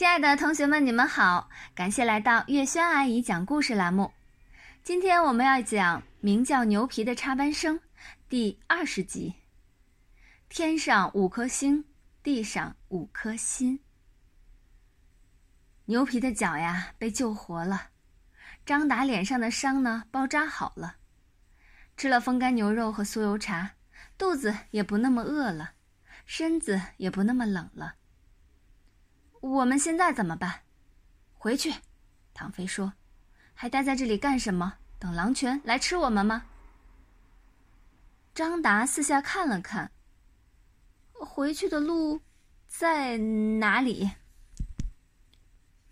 亲爱的同学们，你们好！感谢来到月轩阿姨讲故事栏目。今天我们要讲名叫牛皮的插班生第二十集。天上五颗星，地上五颗心。牛皮的脚呀被救活了，张达脸上的伤呢包扎好了，吃了风干牛肉和酥油茶，肚子也不那么饿了，身子也不那么冷了。我们现在怎么办？回去，唐飞说：“还待在这里干什么？等狼群来吃我们吗？”张达四下看了看。回去的路在哪里？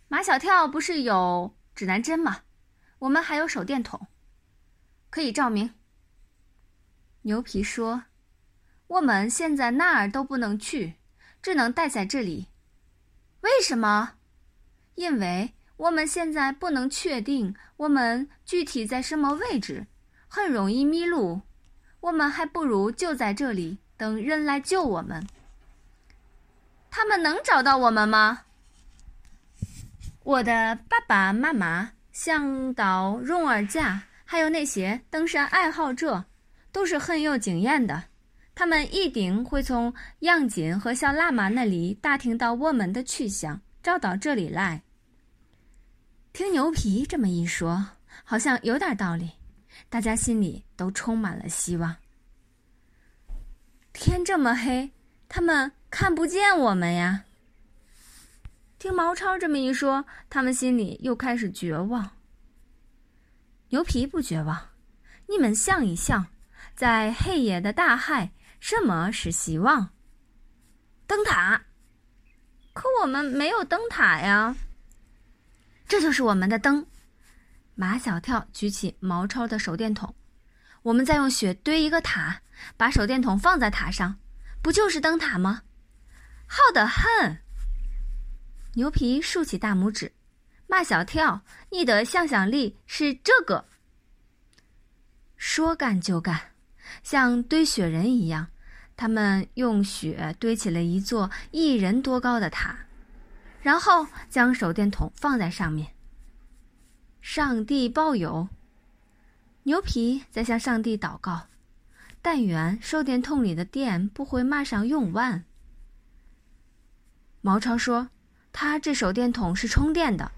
马小跳不是有指南针吗？我们还有手电筒，可以照明。牛皮说：“我们现在哪儿都不能去，只能待在这里。”为什么？因为我们现在不能确定我们具体在什么位置，很容易迷路。我们还不如就在这里等人来救我们。他们能找到我们吗？我的爸爸妈妈、向导、荣尔架，还有那些登山爱好者，都是很有经验的。他们一定会从杨锦和小喇嘛那里打听到我们的去向，找到这里来。听牛皮这么一说，好像有点道理，大家心里都充满了希望。天这么黑，他们看不见我们呀。听毛超这么一说，他们心里又开始绝望。牛皮不绝望，你们想一想，在黑夜的大海。什么是希望？灯塔，可我们没有灯塔呀。这就是我们的灯。马小跳举起毛超的手电筒，我们再用雪堆一个塔，把手电筒放在塔上，不就是灯塔吗？好的很。牛皮竖起大拇指，马小跳，你的想象力是这个。说干就干。像堆雪人一样，他们用雪堆起了一座一人多高的塔，然后将手电筒放在上面。上帝保佑！牛皮在向上帝祷告，但愿手电筒里的电不会马上用完。毛超说：“他这手电筒是充电的，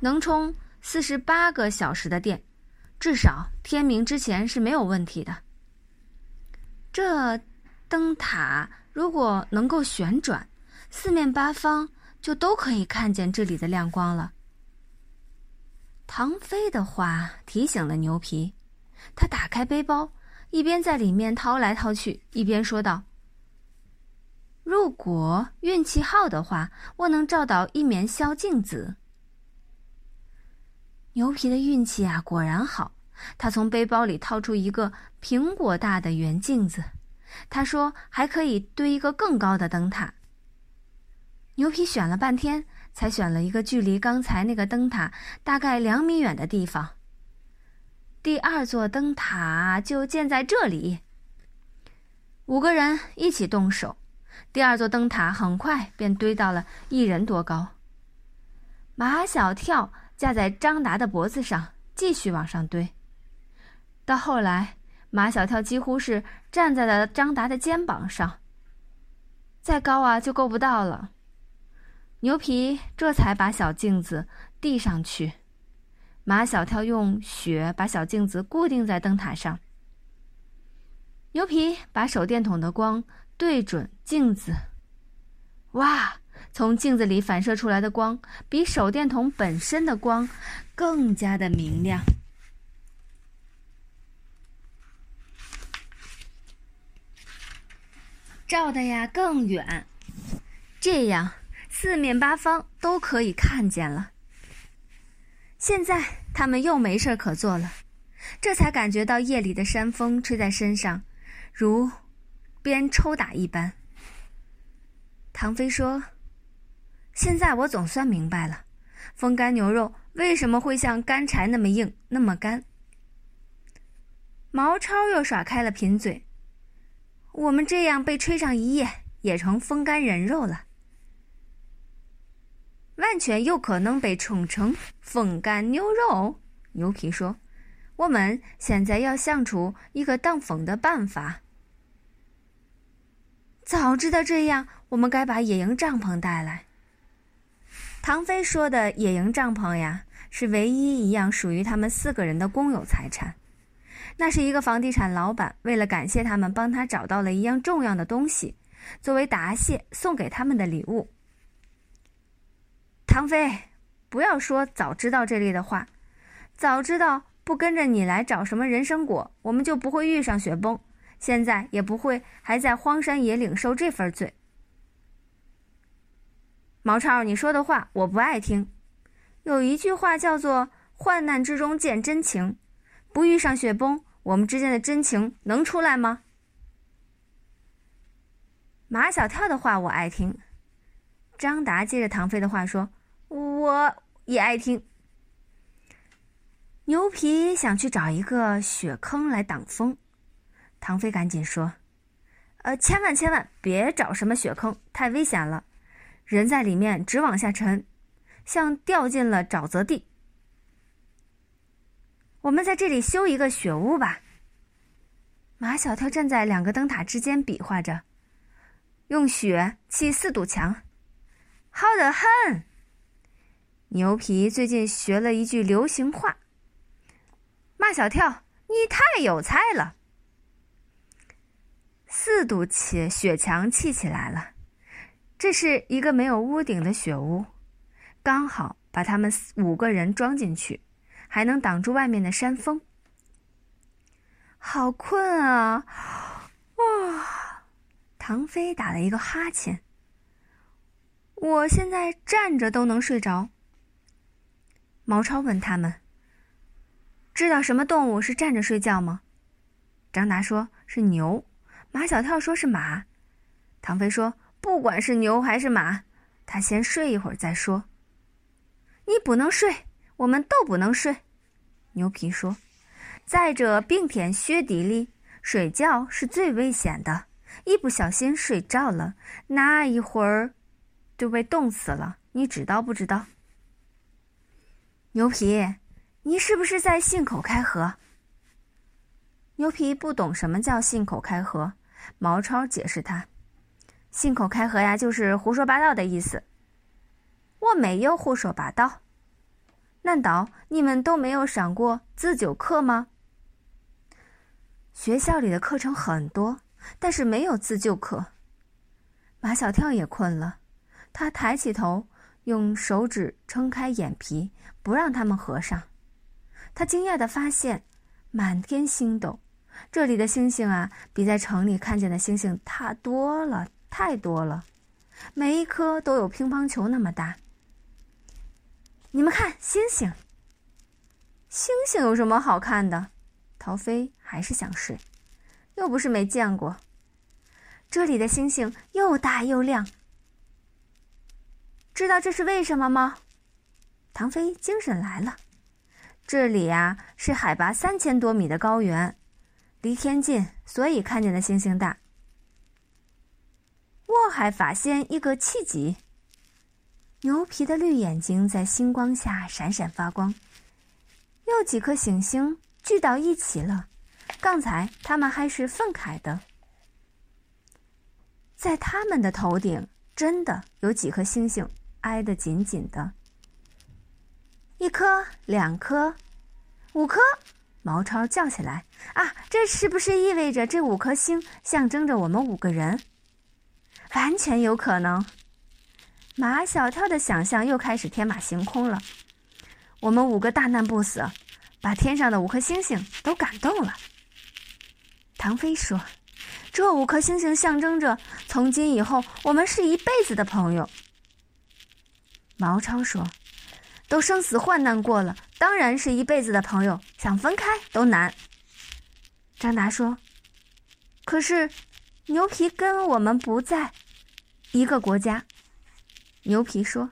能充四十八个小时的电，至少天明之前是没有问题的。”这灯塔如果能够旋转，四面八方就都可以看见这里的亮光了。唐飞的话提醒了牛皮，他打开背包，一边在里面掏来掏去，一边说道：“如果运气好的话，我能找到一面小镜子。”牛皮的运气啊，果然好。他从背包里掏出一个苹果大的圆镜子，他说：“还可以堆一个更高的灯塔。”牛皮选了半天，才选了一个距离刚才那个灯塔大概两米远的地方。第二座灯塔就建在这里。五个人一起动手，第二座灯塔很快便堆到了一人多高。马小跳架在张达的脖子上，继续往上堆。到后来，马小跳几乎是站在了张达的肩膀上。再高啊，就够不到了。牛皮这才把小镜子递上去，马小跳用雪把小镜子固定在灯塔上。牛皮把手电筒的光对准镜子，哇！从镜子里反射出来的光比手电筒本身的光更加的明亮。照的呀更远，这样四面八方都可以看见了。现在他们又没事可做了，这才感觉到夜里的山风吹在身上，如鞭抽打一般。唐飞说：“现在我总算明白了，风干牛肉为什么会像干柴那么硬那么干。”毛超又耍开了贫嘴。我们这样被吹上一夜，也成风干人肉了。完全有可能被冲成风干牛肉。牛皮说：“我们现在要想出一个挡风的办法。早知道这样，我们该把野营帐篷带来。”唐飞说的野营帐篷呀，是唯一一样属于他们四个人的公有财产。那是一个房地产老板为了感谢他们帮他找到了一样重要的东西，作为答谢送给他们的礼物。唐飞，不要说早知道这类的话。早知道不跟着你来找什么人参果，我们就不会遇上雪崩，现在也不会还在荒山野岭受这份罪。毛超，你说的话我不爱听。有一句话叫做“患难之中见真情”，不遇上雪崩，我们之间的真情能出来吗？马小跳的话我爱听。张达接着唐飞的话说。我也爱听。牛皮想去找一个雪坑来挡风，唐飞赶紧说：“呃，千万千万别找什么雪坑，太危险了，人在里面直往下沉，像掉进了沼泽地。我们在这里修一个雪屋吧。”马小跳站在两个灯塔之间比划着，用雪砌四堵墙，好的很。牛皮最近学了一句流行话：“马小跳，你太有才了。”四堵起雪墙砌起来了，这是一个没有屋顶的雪屋，刚好把他们五个人装进去，还能挡住外面的山风。好困啊！哇，唐飞打了一个哈欠。我现在站着都能睡着。毛超问他们：“知道什么动物是站着睡觉吗？”张达说是牛，马小跳说是马，唐飞说不管是牛还是马，他先睡一会儿再说。你不能睡，我们都不能睡。牛皮说：“在这冰天雪地里睡觉是最危险的，一不小心睡着了，那一会儿就被冻死了。你知道不知道？”牛皮，你是不是在信口开河？牛皮不懂什么叫信口开河，毛超解释他：“信口开河呀，就是胡说八道的意思。”我没有胡说八道，难道你们都没有上过自救课吗？学校里的课程很多，但是没有自救课。马小跳也困了，他抬起头。用手指撑开眼皮，不让他们合上。他惊讶地发现，满天星斗，这里的星星啊，比在城里看见的星星大多了，太多了，每一颗都有乒乓球那么大。你们看星星，星星有什么好看的？陶飞还是想睡，又不是没见过。这里的星星又大又亮。知道这是为什么吗？唐飞精神来了。这里呀是海拔三千多米的高原，离天近，所以看见的星星大。我还发现一个奇迹。牛皮的绿眼睛在星光下闪闪发光。又几颗星星聚到一起了，刚才他们还是分开的。在他们的头顶，真的有几颗星星。挨得紧紧的，一颗、两颗、五颗，毛超叫起来：“啊，这是不是意味着这五颗星象征着我们五个人？完全有可能。”马小跳的想象又开始天马行空了。我们五个大难不死，把天上的五颗星星都感动了。唐飞说：“这五颗星星象征着从今以后我们是一辈子的朋友。”毛超说：“都生死患难过了，当然是一辈子的朋友，想分开都难。”张达说：“可是，牛皮跟我们不在一个国家。”牛皮说：“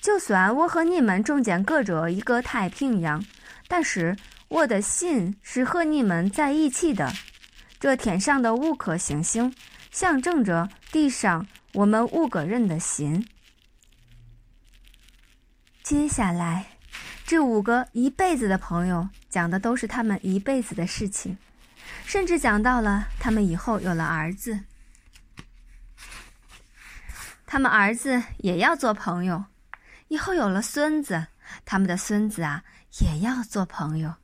就算我和你们中间隔着一个太平洋，但是我的心是和你们在一起的。这天上的五颗星星，象征着地上我们五个人的心。”接下来，这五个一辈子的朋友讲的都是他们一辈子的事情，甚至讲到了他们以后有了儿子，他们儿子也要做朋友，以后有了孙子，他们的孙子啊也要做朋友。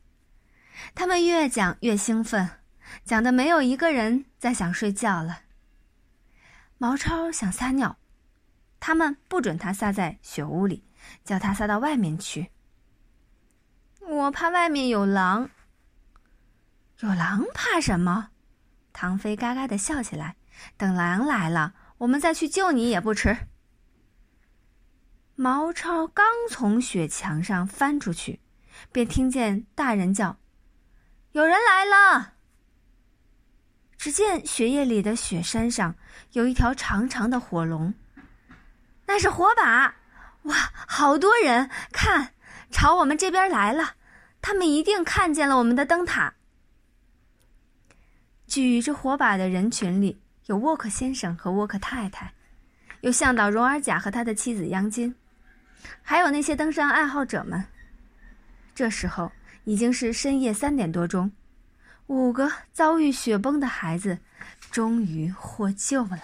他们越讲越兴奋，讲的没有一个人再想睡觉了。毛超想撒尿，他们不准他撒在雪屋里。叫他撒到外面去。我怕外面有狼。有狼怕什么？唐飞嘎嘎的笑起来。等狼来了，我们再去救你也不迟。毛超刚从雪墙上翻出去，便听见大人叫：“有人来了！”只见雪夜里的雪山上有一条长长的火龙，那是火把。哇，好多人看，朝我们这边来了。他们一定看见了我们的灯塔。举着火把的人群里有沃克先生和沃克太太，有向导荣尔甲和他的妻子央金，还有那些登山爱好者们。这时候已经是深夜三点多钟，五个遭遇雪崩的孩子终于获救了。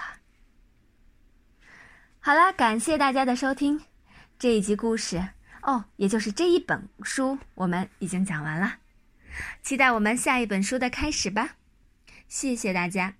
好啦，感谢大家的收听。这一集故事哦，也就是这一本书，我们已经讲完了。期待我们下一本书的开始吧。谢谢大家。